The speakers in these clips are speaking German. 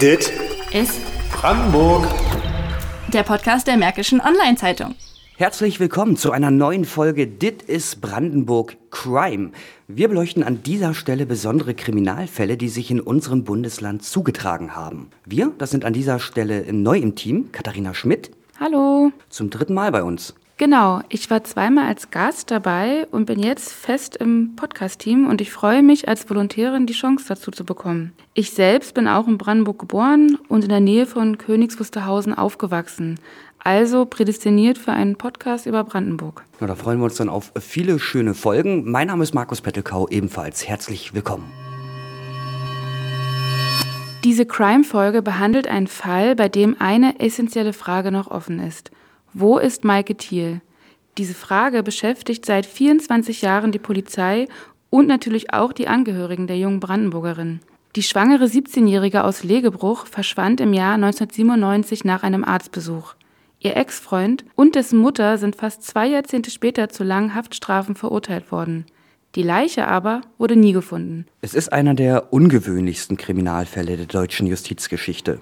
Dit ist Brandenburg. der Podcast der Märkischen Online-Zeitung. Herzlich willkommen zu einer neuen Folge Dit ist Brandenburg Crime. Wir beleuchten an dieser Stelle besondere Kriminalfälle, die sich in unserem Bundesland zugetragen haben. Wir, das sind an dieser Stelle neu im Team, Katharina Schmidt, Hallo. zum dritten Mal bei uns. Genau, ich war zweimal als Gast dabei und bin jetzt fest im Podcast-Team und ich freue mich, als Volontärin die Chance dazu zu bekommen. Ich selbst bin auch in Brandenburg geboren und in der Nähe von Königs Wusterhausen aufgewachsen. Also prädestiniert für einen Podcast über Brandenburg. Na, da freuen wir uns dann auf viele schöne Folgen. Mein Name ist Markus Pettelkau, ebenfalls herzlich willkommen. Diese Crime-Folge behandelt einen Fall, bei dem eine essentielle Frage noch offen ist. Wo ist Maike Thiel? Diese Frage beschäftigt seit 24 Jahren die Polizei und natürlich auch die Angehörigen der jungen Brandenburgerin. Die schwangere 17-Jährige aus Legebruch verschwand im Jahr 1997 nach einem Arztbesuch. Ihr Ex-Freund und dessen Mutter sind fast zwei Jahrzehnte später zu langen Haftstrafen verurteilt worden. Die Leiche aber wurde nie gefunden. Es ist einer der ungewöhnlichsten Kriminalfälle der deutschen Justizgeschichte.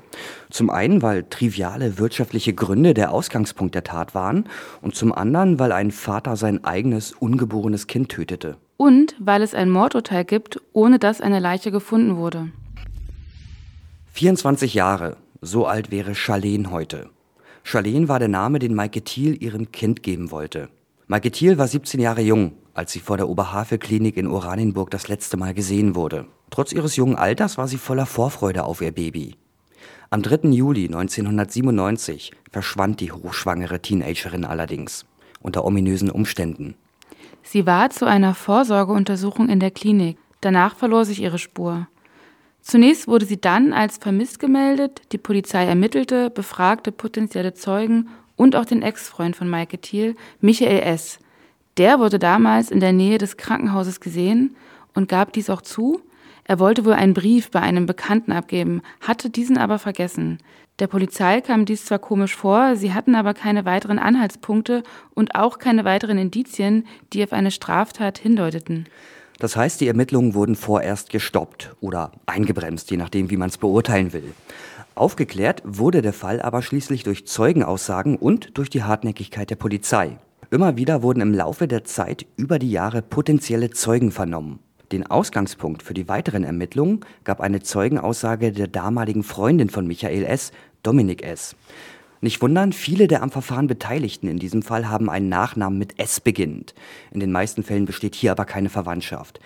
Zum einen, weil triviale wirtschaftliche Gründe der Ausgangspunkt der Tat waren und zum anderen, weil ein Vater sein eigenes ungeborenes Kind tötete. Und weil es ein Mordurteil gibt, ohne dass eine Leiche gefunden wurde. 24 Jahre, so alt wäre Charlene heute. Charlene war der Name, den Maike Thiel ihrem Kind geben wollte. Maike Thiel war 17 Jahre jung, als sie vor der Oberhavel-Klinik in Oranienburg das letzte Mal gesehen wurde. Trotz ihres jungen Alters war sie voller Vorfreude auf ihr Baby. Am 3. Juli 1997 verschwand die hochschwangere Teenagerin allerdings, unter ominösen Umständen. Sie war zu einer Vorsorgeuntersuchung in der Klinik. Danach verlor sich ihre Spur. Zunächst wurde sie dann als vermisst gemeldet, die Polizei ermittelte, befragte potenzielle Zeugen und auch den Ex-Freund von Maike Thiel, Michael S. Der wurde damals in der Nähe des Krankenhauses gesehen und gab dies auch zu. Er wollte wohl einen Brief bei einem Bekannten abgeben, hatte diesen aber vergessen. Der Polizei kam dies zwar komisch vor, sie hatten aber keine weiteren Anhaltspunkte und auch keine weiteren Indizien, die auf eine Straftat hindeuteten. Das heißt, die Ermittlungen wurden vorerst gestoppt oder eingebremst, je nachdem, wie man es beurteilen will. Aufgeklärt wurde der Fall aber schließlich durch Zeugenaussagen und durch die Hartnäckigkeit der Polizei. Immer wieder wurden im Laufe der Zeit über die Jahre potenzielle Zeugen vernommen. Den Ausgangspunkt für die weiteren Ermittlungen gab eine Zeugenaussage der damaligen Freundin von Michael S., Dominik S. Nicht wundern, viele der am Verfahren Beteiligten in diesem Fall haben einen Nachnamen mit S beginnend. In den meisten Fällen besteht hier aber keine Verwandtschaft.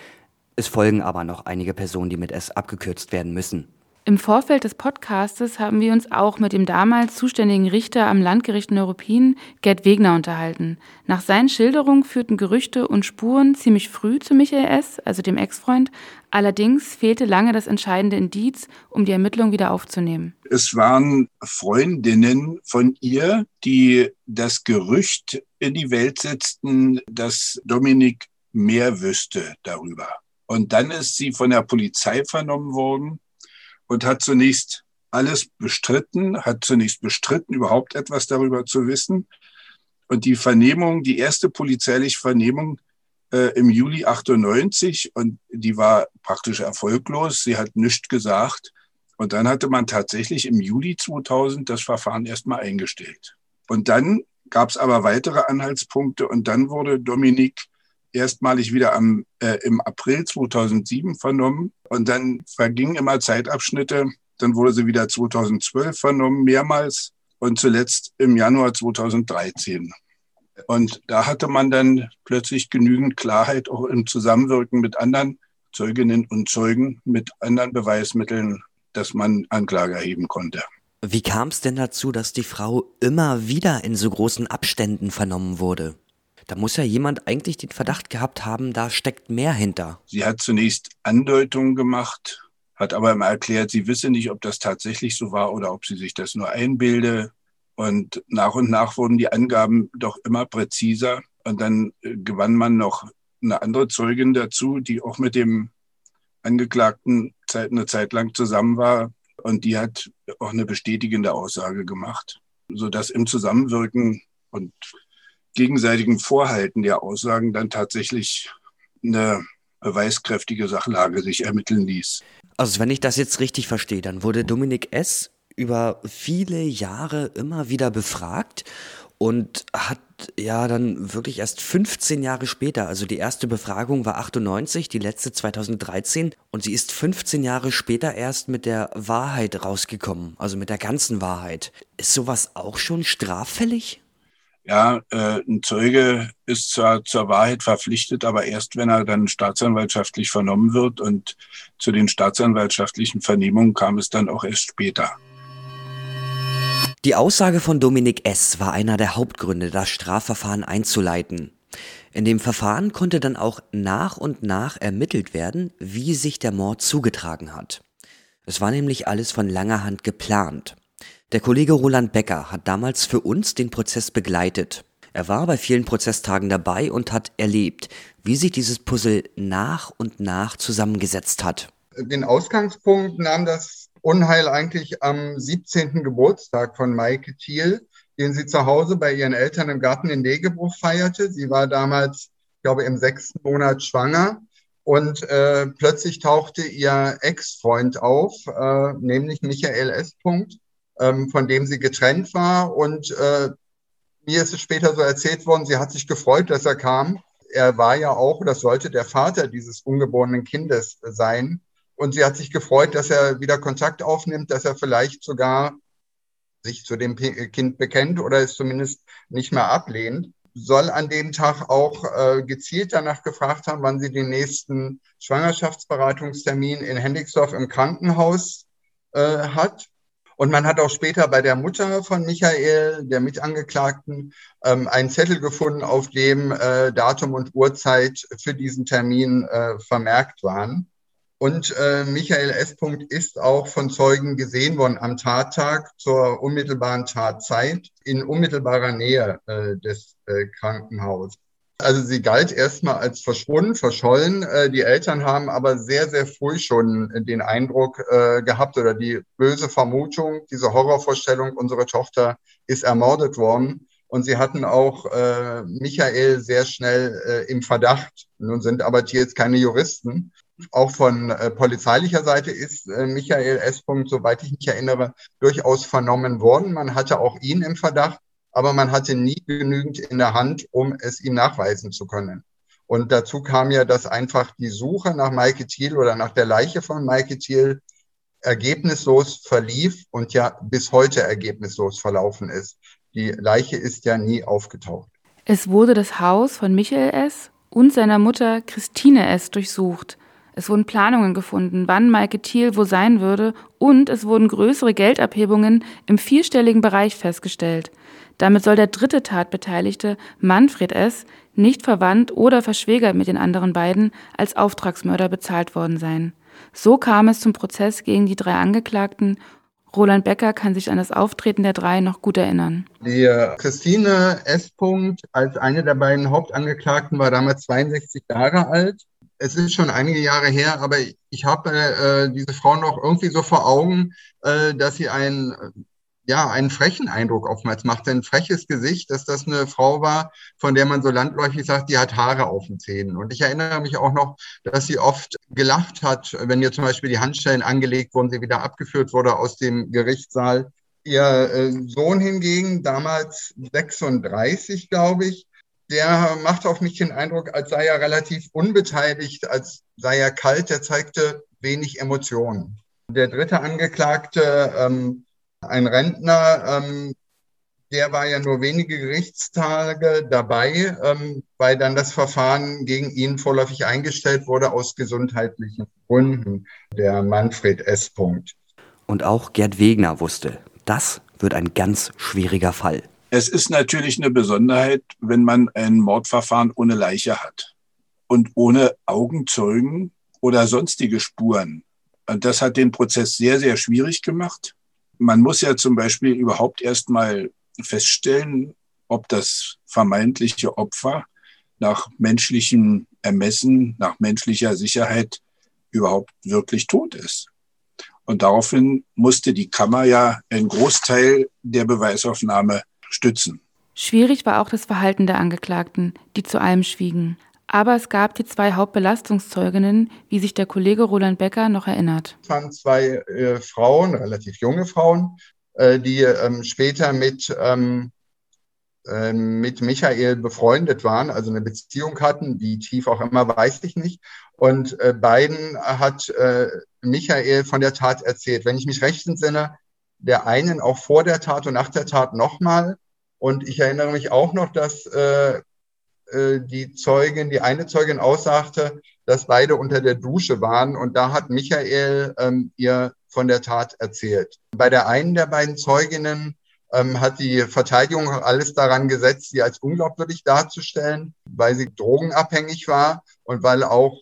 Es folgen aber noch einige Personen, die mit S abgekürzt werden müssen. Im Vorfeld des Podcastes haben wir uns auch mit dem damals zuständigen Richter am Landgericht Neuruppin, Gerd Wegner, unterhalten. Nach seinen Schilderungen führten Gerüchte und Spuren ziemlich früh zu Michael S., also dem Ex-Freund. Allerdings fehlte lange das entscheidende Indiz, um die Ermittlung wieder aufzunehmen. Es waren Freundinnen von ihr, die das Gerücht in die Welt setzten, dass Dominik mehr wüsste darüber. Und dann ist sie von der Polizei vernommen worden und hat zunächst alles bestritten, hat zunächst bestritten, überhaupt etwas darüber zu wissen. Und die Vernehmung, die erste polizeiliche Vernehmung äh, im Juli 98, und die war praktisch erfolglos. Sie hat nichts gesagt. Und dann hatte man tatsächlich im Juli 2000 das Verfahren erstmal eingestellt. Und dann gab es aber weitere Anhaltspunkte und dann wurde Dominik erstmalig wieder am, äh, im April 2007 vernommen und dann vergingen immer Zeitabschnitte. Dann wurde sie wieder 2012 vernommen, mehrmals und zuletzt im Januar 2013. Und da hatte man dann plötzlich genügend Klarheit auch im Zusammenwirken mit anderen Zeuginnen und Zeugen, mit anderen Beweismitteln, dass man Anklage erheben konnte. Wie kam es denn dazu, dass die Frau immer wieder in so großen Abständen vernommen wurde? Da muss ja jemand eigentlich den Verdacht gehabt haben, da steckt mehr hinter. Sie hat zunächst Andeutungen gemacht, hat aber immer erklärt, sie wisse nicht, ob das tatsächlich so war oder ob sie sich das nur einbilde. Und nach und nach wurden die Angaben doch immer präziser. Und dann äh, gewann man noch eine andere Zeugin dazu, die auch mit dem Angeklagten eine Zeit lang zusammen war. Und die hat auch eine bestätigende Aussage gemacht, sodass im Zusammenwirken und gegenseitigen Vorhalten der Aussagen dann tatsächlich eine beweiskräftige Sachlage sich ermitteln ließ. Also wenn ich das jetzt richtig verstehe, dann wurde Dominik S. über viele Jahre immer wieder befragt und hat ja dann wirklich erst 15 Jahre später, also die erste Befragung war 98, die letzte 2013 und sie ist 15 Jahre später erst mit der Wahrheit rausgekommen, also mit der ganzen Wahrheit. Ist sowas auch schon straffällig? Ja, äh, ein Zeuge ist zwar zur Wahrheit verpflichtet, aber erst wenn er dann staatsanwaltschaftlich vernommen wird und zu den staatsanwaltschaftlichen Vernehmungen kam es dann auch erst später. Die Aussage von Dominik S. war einer der Hauptgründe, das Strafverfahren einzuleiten. In dem Verfahren konnte dann auch nach und nach ermittelt werden, wie sich der Mord zugetragen hat. Es war nämlich alles von langer Hand geplant. Der Kollege Roland Becker hat damals für uns den Prozess begleitet. Er war bei vielen Prozesstagen dabei und hat erlebt, wie sich dieses Puzzle nach und nach zusammengesetzt hat. Den Ausgangspunkt nahm das Unheil eigentlich am 17. Geburtstag von Maike Thiel, den sie zu Hause bei ihren Eltern im Garten in Negebruch feierte. Sie war damals, ich glaube, im sechsten Monat schwanger. Und äh, plötzlich tauchte ihr Ex-Freund auf, äh, nämlich Michael S. Punkt, ähm, von dem sie getrennt war. Und äh, mir ist es später so erzählt worden, sie hat sich gefreut, dass er kam. Er war ja auch, das sollte der Vater dieses ungeborenen Kindes sein. Und sie hat sich gefreut, dass er wieder Kontakt aufnimmt, dass er vielleicht sogar sich zu dem Kind bekennt oder es zumindest nicht mehr ablehnt. Soll an dem Tag auch äh, gezielt danach gefragt haben, wann sie den nächsten Schwangerschaftsberatungstermin in Hendigsdorf im Krankenhaus äh, hat. Und man hat auch später bei der Mutter von Michael, der Mitangeklagten, ähm, einen Zettel gefunden, auf dem äh, Datum und Uhrzeit für diesen Termin äh, vermerkt waren. Und äh, Michael S. ist auch von Zeugen gesehen worden am Tattag zur unmittelbaren Tatzeit in unmittelbarer Nähe äh, des Krankenhauses. Also sie galt erstmal als verschwunden, verschollen. Äh, die Eltern haben aber sehr, sehr früh schon den Eindruck äh, gehabt oder die böse Vermutung, diese Horrorvorstellung, unsere Tochter ist ermordet worden. Und sie hatten auch äh, Michael sehr schnell äh, im Verdacht. Nun sind aber die jetzt keine Juristen. Auch von äh, polizeilicher Seite ist äh, Michael S. soweit ich mich erinnere, durchaus vernommen worden. Man hatte auch ihn im Verdacht aber man hatte nie genügend in der Hand, um es ihm nachweisen zu können. Und dazu kam ja, dass einfach die Suche nach Maike Thiel oder nach der Leiche von Maike Thiel ergebnislos verlief und ja bis heute ergebnislos verlaufen ist. Die Leiche ist ja nie aufgetaucht. Es wurde das Haus von Michael S. und seiner Mutter Christine S. durchsucht. Es wurden Planungen gefunden, wann Maike Thiel wo sein würde, und es wurden größere Geldabhebungen im vierstelligen Bereich festgestellt. Damit soll der dritte Tatbeteiligte, Manfred S., nicht verwandt oder verschwägert mit den anderen beiden, als Auftragsmörder bezahlt worden sein. So kam es zum Prozess gegen die drei Angeklagten. Roland Becker kann sich an das Auftreten der drei noch gut erinnern. Die äh, Christine S. als eine der beiden Hauptangeklagten war damals 62 Jahre alt. Es ist schon einige Jahre her, aber ich habe äh, diese Frau noch irgendwie so vor Augen, äh, dass sie ein ja, einen frechen Eindruck oftmals macht. Ein freches Gesicht, dass das eine Frau war, von der man so landläufig sagt, die hat Haare auf den Zähnen. Und ich erinnere mich auch noch, dass sie oft gelacht hat, wenn ihr zum Beispiel die Handschellen angelegt wurden, sie wieder abgeführt wurde aus dem Gerichtssaal. Ihr äh, Sohn hingegen, damals 36, glaube ich, der macht auf mich den Eindruck, als sei er relativ unbeteiligt, als sei er kalt, der zeigte wenig Emotionen. Der dritte Angeklagte, ähm, ein Rentner, ähm, der war ja nur wenige Gerichtstage dabei, ähm, weil dann das Verfahren gegen ihn vorläufig eingestellt wurde aus gesundheitlichen Gründen, der Manfred S. Punkt. Und auch Gerd Wegner wusste, das wird ein ganz schwieriger Fall. Es ist natürlich eine Besonderheit, wenn man ein Mordverfahren ohne Leiche hat und ohne Augenzeugen oder sonstige Spuren. Und das hat den Prozess sehr, sehr schwierig gemacht man muss ja zum Beispiel überhaupt erstmal feststellen, ob das vermeintliche Opfer nach menschlichem Ermessen, nach menschlicher Sicherheit überhaupt wirklich tot ist. Und daraufhin musste die Kammer ja einen Großteil der Beweisaufnahme stützen. Schwierig war auch das Verhalten der Angeklagten, die zu allem schwiegen. Aber es gab die zwei Hauptbelastungszeuginnen, wie sich der Kollege Roland Becker noch erinnert. Es waren zwei äh, Frauen, relativ junge Frauen, äh, die ähm, später mit, ähm, äh, mit Michael befreundet waren, also eine Beziehung hatten, wie tief auch immer, weiß ich nicht. Und äh, beiden hat äh, Michael von der Tat erzählt. Wenn ich mich recht entsinne, der einen auch vor der Tat und nach der Tat nochmal. Und ich erinnere mich auch noch, dass äh, die Zeugin, die eine Zeugin aussagte, dass beide unter der Dusche waren. Und da hat Michael ähm, ihr von der Tat erzählt. Bei der einen der beiden Zeuginnen ähm, hat die Verteidigung alles daran gesetzt, sie als unglaubwürdig darzustellen, weil sie drogenabhängig war und weil auch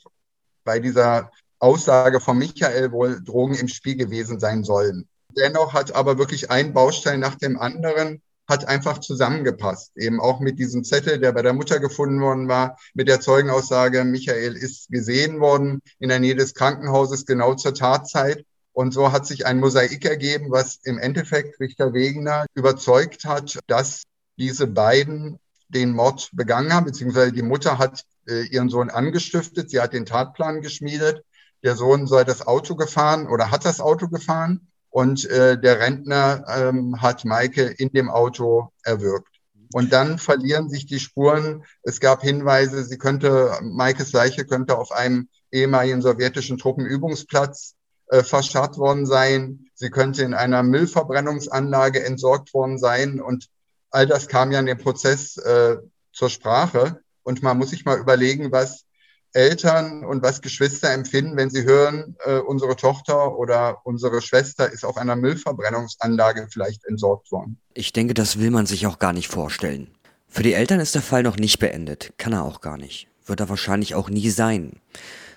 bei dieser Aussage von Michael wohl Drogen im Spiel gewesen sein sollen. Dennoch hat aber wirklich ein Baustein nach dem anderen hat einfach zusammengepasst. Eben auch mit diesem Zettel, der bei der Mutter gefunden worden war, mit der Zeugenaussage, Michael ist gesehen worden in der Nähe des Krankenhauses genau zur Tatzeit. Und so hat sich ein Mosaik ergeben, was im Endeffekt Richter Wegener überzeugt hat, dass diese beiden den Mord begangen haben, beziehungsweise die Mutter hat äh, ihren Sohn angestiftet, sie hat den Tatplan geschmiedet, der Sohn soll das Auto gefahren oder hat das Auto gefahren und äh, der Rentner ähm, hat Maike in dem Auto erwürgt. Und dann verlieren sich die Spuren. Es gab Hinweise, sie könnte, Maikes Leiche könnte auf einem ehemaligen sowjetischen Truppenübungsplatz äh, verscharrt worden sein. Sie könnte in einer Müllverbrennungsanlage entsorgt worden sein. Und all das kam ja in dem Prozess äh, zur Sprache. Und man muss sich mal überlegen, was Eltern und was Geschwister empfinden, wenn sie hören, äh, unsere Tochter oder unsere Schwester ist auf einer Müllverbrennungsanlage vielleicht entsorgt worden. Ich denke, das will man sich auch gar nicht vorstellen. Für die Eltern ist der Fall noch nicht beendet, kann er auch gar nicht, wird er wahrscheinlich auch nie sein.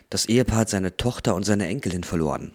Das Ehepaar hat seine Tochter und seine Enkelin verloren.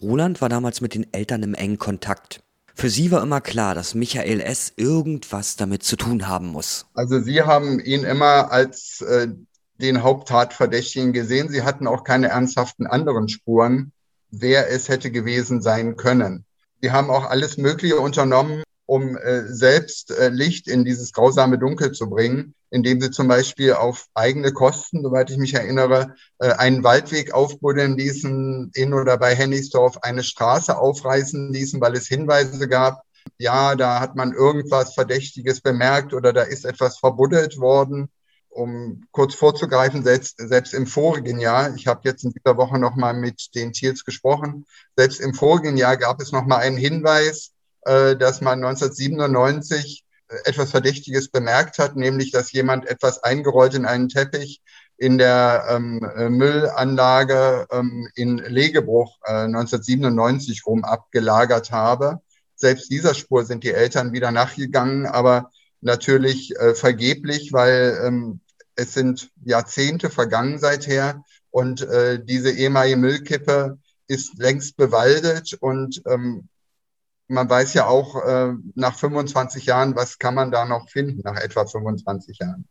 Roland war damals mit den Eltern im engen Kontakt. Für sie war immer klar, dass Michael S. irgendwas damit zu tun haben muss. Also sie haben ihn immer als äh, den Haupttatverdächtigen gesehen. Sie hatten auch keine ernsthaften anderen Spuren, wer es hätte gewesen sein können. Sie haben auch alles Mögliche unternommen, um äh, selbst äh, Licht in dieses grausame Dunkel zu bringen, indem sie zum Beispiel auf eigene Kosten, soweit ich mich erinnere, äh, einen Waldweg aufbuddeln ließen, in oder bei Hennigsdorf eine Straße aufreißen ließen, weil es Hinweise gab, ja, da hat man irgendwas Verdächtiges bemerkt oder da ist etwas verbuddelt worden um kurz vorzugreifen, selbst, selbst im vorigen Jahr, ich habe jetzt in dieser Woche nochmal mit den Tiers gesprochen, selbst im vorigen Jahr gab es nochmal einen Hinweis, äh, dass man 1997 äh, etwas Verdächtiges bemerkt hat, nämlich dass jemand etwas eingerollt in einen Teppich in der ähm, äh, Müllanlage ähm, in Legebruch äh, 1997 rum abgelagert habe. Selbst dieser Spur sind die Eltern wieder nachgegangen, aber natürlich äh, vergeblich, weil ähm, es sind Jahrzehnte vergangen seither und äh, diese ehemalige Müllkippe ist längst bewaldet und ähm, man weiß ja auch äh, nach 25 Jahren, was kann man da noch finden nach etwa 25 Jahren.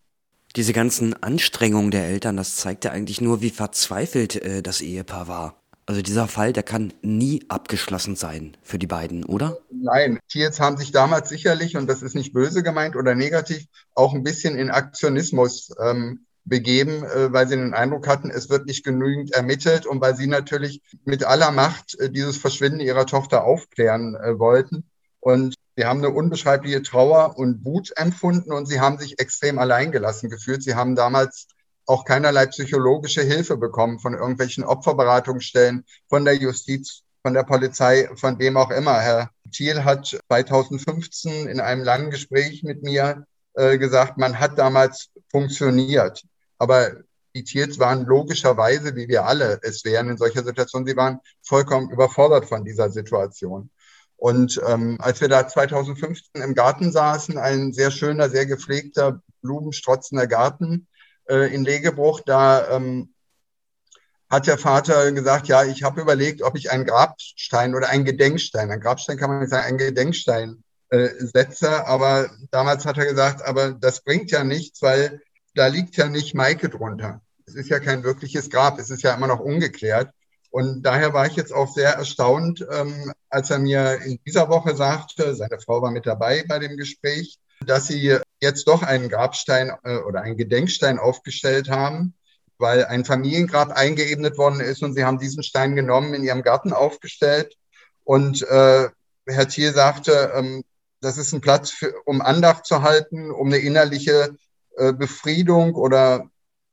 Diese ganzen Anstrengungen der Eltern, das zeigt ja eigentlich nur, wie verzweifelt äh, das Ehepaar war. Also dieser Fall, der kann nie abgeschlossen sein für die beiden, oder? Nein, Tierz haben sich damals sicherlich, und das ist nicht böse gemeint oder negativ, auch ein bisschen in Aktionismus ähm, begeben, äh, weil sie den Eindruck hatten, es wird nicht genügend ermittelt und weil sie natürlich mit aller Macht äh, dieses Verschwinden ihrer Tochter aufklären äh, wollten. Und sie haben eine unbeschreibliche Trauer und Wut empfunden und sie haben sich extrem alleingelassen gefühlt. Sie haben damals auch keinerlei psychologische Hilfe bekommen von irgendwelchen Opferberatungsstellen, von der Justiz, von der Polizei, von wem auch immer. Herr Thiel hat 2015 in einem langen Gespräch mit mir äh, gesagt, man hat damals funktioniert. Aber die Thiels waren logischerweise, wie wir alle es wären in solcher Situation, sie waren vollkommen überfordert von dieser Situation. Und ähm, als wir da 2015 im Garten saßen, ein sehr schöner, sehr gepflegter, blumenstrotzender Garten, äh, in Legebruch, da ähm, hat der Vater gesagt, ja, ich habe überlegt, ob ich einen Grabstein oder einen Gedenkstein, ein Grabstein kann man nicht sagen, einen Gedenkstein äh, setze, aber damals hat er gesagt, aber das bringt ja nichts, weil da liegt ja nicht Maike drunter. Es ist ja kein wirkliches Grab, es ist ja immer noch ungeklärt. Und daher war ich jetzt auch sehr erstaunt, ähm, als er mir in dieser Woche sagte, seine Frau war mit dabei bei dem Gespräch, dass sie jetzt doch einen Grabstein äh, oder einen Gedenkstein aufgestellt haben. weil ein Familiengrab eingeebnet worden ist und sie haben diesen Stein genommen, in ihrem Garten aufgestellt. Und äh, Herr Thiel sagte, ähm, das ist ein Platz, für, um Andacht zu halten, um eine innerliche äh, Befriedung oder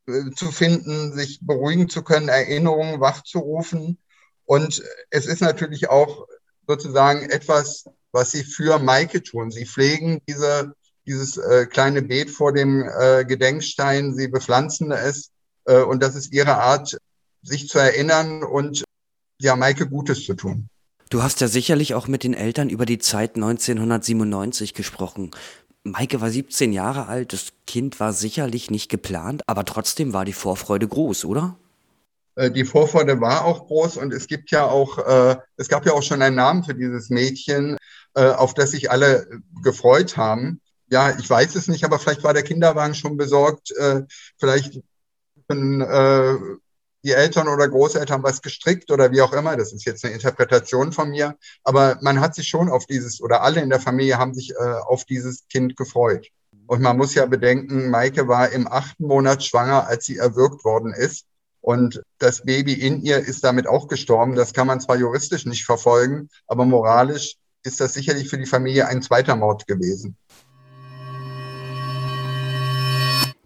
äh, zu finden, sich beruhigen zu können, Erinnerungen wachzurufen. Und es ist natürlich auch sozusagen etwas, was sie für Maike tun. Sie pflegen diese, dieses äh, kleine Beet vor dem äh, Gedenkstein, sie bepflanzen es äh, und das ist ihre Art, sich zu erinnern und ja, Maike Gutes zu tun. Du hast ja sicherlich auch mit den Eltern über die Zeit 1997 gesprochen. Maike war 17 Jahre alt, das Kind war sicherlich nicht geplant, aber trotzdem war die Vorfreude groß, oder? Äh, die Vorfreude war auch groß und es gibt ja auch, äh, es gab ja auch schon einen Namen für dieses Mädchen, äh, auf das sich alle gefreut haben. Ja, ich weiß es nicht, aber vielleicht war der Kinderwagen schon besorgt. Vielleicht die Eltern oder Großeltern was gestrickt oder wie auch immer. Das ist jetzt eine Interpretation von mir. Aber man hat sich schon auf dieses, oder alle in der Familie haben sich äh, auf dieses Kind gefreut. Und man muss ja bedenken, Maike war im achten Monat schwanger, als sie erwürgt worden ist. Und das Baby in ihr ist damit auch gestorben. Das kann man zwar juristisch nicht verfolgen, aber moralisch ist das sicherlich für die Familie ein zweiter Mord gewesen.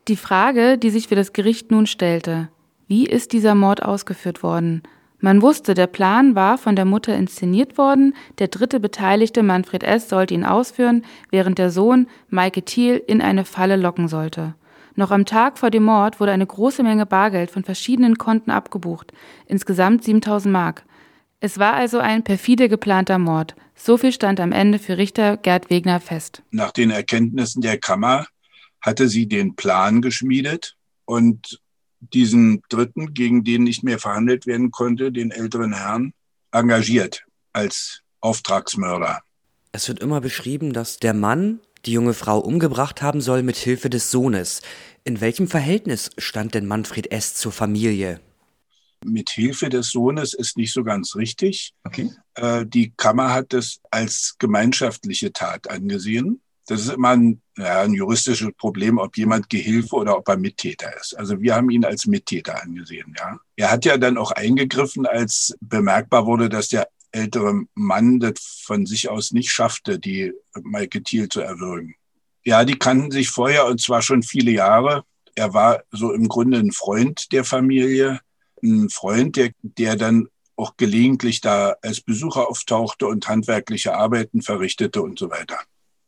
Die Frage, die sich für das Gericht nun stellte, wie ist dieser Mord ausgeführt worden? Man wusste, der Plan war von der Mutter inszeniert worden, der dritte Beteiligte Manfred S. sollte ihn ausführen, während der Sohn Maike Thiel in eine Falle locken sollte. Noch am Tag vor dem Mord wurde eine große Menge Bargeld von verschiedenen Konten abgebucht, insgesamt 7000 Mark. Es war also ein perfide geplanter Mord. So viel stand am Ende für Richter Gerd Wegner fest. Nach den Erkenntnissen der Kammer hatte sie den Plan geschmiedet und diesen Dritten, gegen den nicht mehr verhandelt werden konnte, den älteren Herrn, engagiert als Auftragsmörder. Es wird immer beschrieben, dass der Mann die junge Frau umgebracht haben soll mit Hilfe des Sohnes. In welchem Verhältnis stand denn Manfred S. zur Familie? Mit Hilfe des Sohnes ist nicht so ganz richtig. Okay. Äh, die Kammer hat es als gemeinschaftliche Tat angesehen. Das ist immer ein, ja, ein juristisches Problem, ob jemand Gehilfe oder ob er Mittäter ist. Also wir haben ihn als Mittäter angesehen, ja. Er hat ja dann auch eingegriffen, als bemerkbar wurde, dass der ältere Mann das von sich aus nicht schaffte, die Maike Thiel zu erwürgen. Ja, die kannten sich vorher und zwar schon viele Jahre. Er war so im Grunde ein Freund der Familie, ein Freund, der, der dann auch gelegentlich da als Besucher auftauchte und handwerkliche Arbeiten verrichtete und so weiter.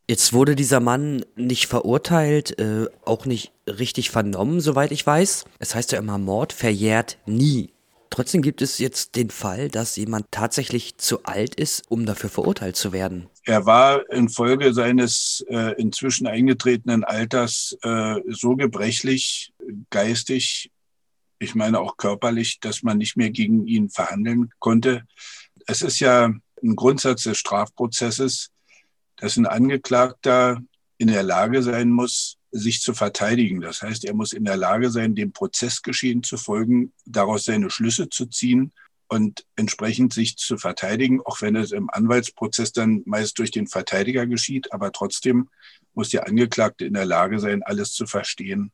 Jetzt wurde dieser Mann nicht verurteilt, äh, auch nicht richtig vernommen, soweit ich weiß. Es heißt ja immer, Mord verjährt nie. Trotzdem gibt es jetzt den Fall, dass jemand tatsächlich zu alt ist, um dafür verurteilt zu werden. Er war infolge seines äh, inzwischen eingetretenen Alters äh, so gebrechlich, geistig, ich meine auch körperlich, dass man nicht mehr gegen ihn verhandeln konnte. Es ist ja ein Grundsatz des Strafprozesses, dass ein Angeklagter in der Lage sein muss, sich zu verteidigen. Das heißt, er muss in der Lage sein, dem Prozessgeschehen zu folgen, daraus seine Schlüsse zu ziehen und entsprechend sich zu verteidigen, auch wenn es im Anwaltsprozess dann meist durch den Verteidiger geschieht. Aber trotzdem muss der Angeklagte in der Lage sein, alles zu verstehen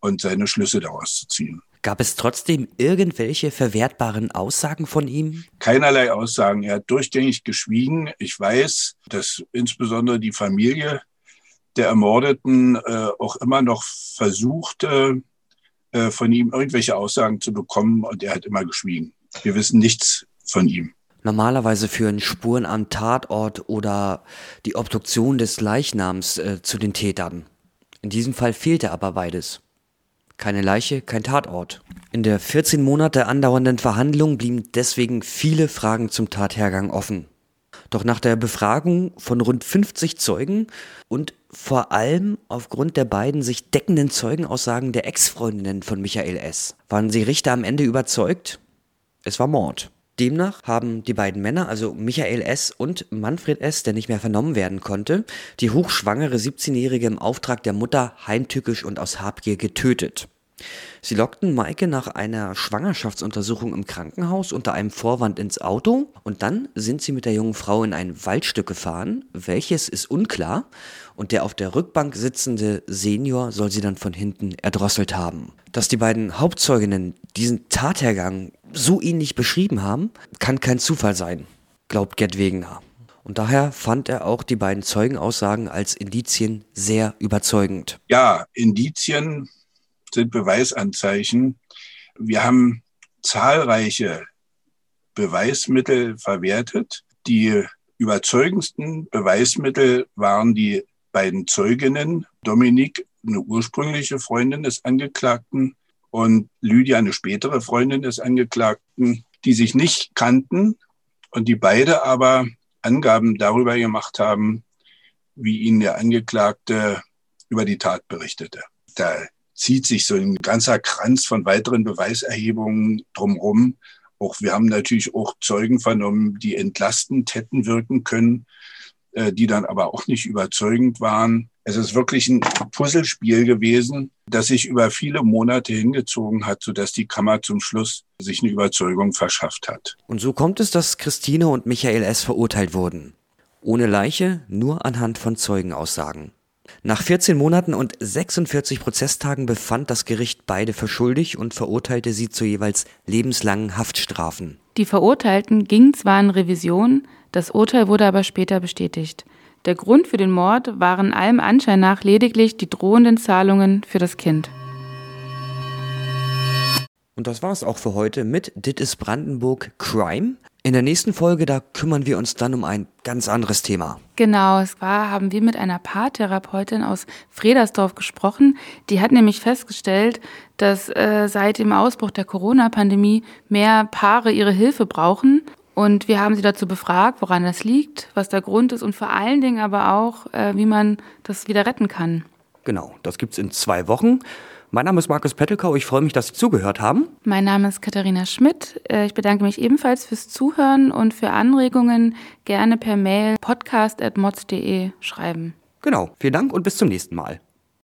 und seine Schlüsse daraus zu ziehen. Gab es trotzdem irgendwelche verwertbaren Aussagen von ihm? Keinerlei Aussagen. Er hat durchgängig geschwiegen. Ich weiß, dass insbesondere die Familie der Ermordeten äh, auch immer noch versuchte, äh, von ihm irgendwelche Aussagen zu bekommen und er hat immer geschwiegen. Wir wissen nichts von ihm. Normalerweise führen Spuren am Tatort oder die Obduktion des Leichnams äh, zu den Tätern. In diesem Fall fehlte aber beides. Keine Leiche, kein Tatort. In der 14 Monate andauernden Verhandlung blieben deswegen viele Fragen zum Tathergang offen. Doch nach der Befragung von rund 50 Zeugen und vor allem aufgrund der beiden sich deckenden Zeugenaussagen der Ex-Freundinnen von Michael S. waren sie Richter am Ende überzeugt, es war Mord. Demnach haben die beiden Männer, also Michael S. und Manfred S., der nicht mehr vernommen werden konnte, die hochschwangere 17-Jährige im Auftrag der Mutter heimtückisch und aus Habgier getötet. Sie lockten Maike nach einer Schwangerschaftsuntersuchung im Krankenhaus unter einem Vorwand ins Auto und dann sind sie mit der jungen Frau in ein Waldstück gefahren. Welches ist unklar und der auf der Rückbank sitzende Senior soll sie dann von hinten erdrosselt haben. Dass die beiden Hauptzeuginnen diesen Tathergang so ähnlich beschrieben haben, kann kein Zufall sein, glaubt Gerd Wegener. Und daher fand er auch die beiden Zeugenaussagen als Indizien sehr überzeugend. Ja, Indizien sind Beweisanzeichen. Wir haben zahlreiche Beweismittel verwertet. Die überzeugendsten Beweismittel waren die beiden Zeuginnen. Dominik, eine ursprüngliche Freundin des Angeklagten, und Lydia, eine spätere Freundin des Angeklagten, die sich nicht kannten und die beide aber Angaben darüber gemacht haben, wie ihnen der Angeklagte über die Tat berichtete. Da zieht sich so ein ganzer Kranz von weiteren Beweiserhebungen drumherum. Auch wir haben natürlich auch Zeugen vernommen, die entlastend hätten wirken können, äh, die dann aber auch nicht überzeugend waren. Es ist wirklich ein Puzzlespiel gewesen, das sich über viele Monate hingezogen hat, sodass die Kammer zum Schluss sich eine Überzeugung verschafft hat. Und so kommt es, dass Christine und Michael S. verurteilt wurden. Ohne Leiche, nur anhand von Zeugenaussagen. Nach 14 Monaten und 46 Prozesstagen befand das Gericht beide für schuldig und verurteilte sie zu jeweils lebenslangen Haftstrafen. Die Verurteilten gingen zwar in Revision, das Urteil wurde aber später bestätigt. Der Grund für den Mord waren allem Anschein nach lediglich die drohenden Zahlungen für das Kind. Und das war's auch für heute mit Dit is Brandenburg Crime. In der nächsten Folge, da kümmern wir uns dann um ein ganz anderes Thema. Genau, es war, haben wir mit einer Paartherapeutin aus Fredersdorf gesprochen. Die hat nämlich festgestellt, dass äh, seit dem Ausbruch der Corona-Pandemie mehr Paare ihre Hilfe brauchen. Und wir haben sie dazu befragt, woran das liegt, was der Grund ist und vor allen Dingen aber auch, äh, wie man das wieder retten kann. Genau, das gibt's in zwei Wochen. Mein Name ist Markus Pettelkau. Ich freue mich, dass Sie zugehört haben. Mein Name ist Katharina Schmidt. Äh, ich bedanke mich ebenfalls fürs Zuhören und für Anregungen gerne per Mail podcast.mods.de schreiben. Genau. Vielen Dank und bis zum nächsten Mal.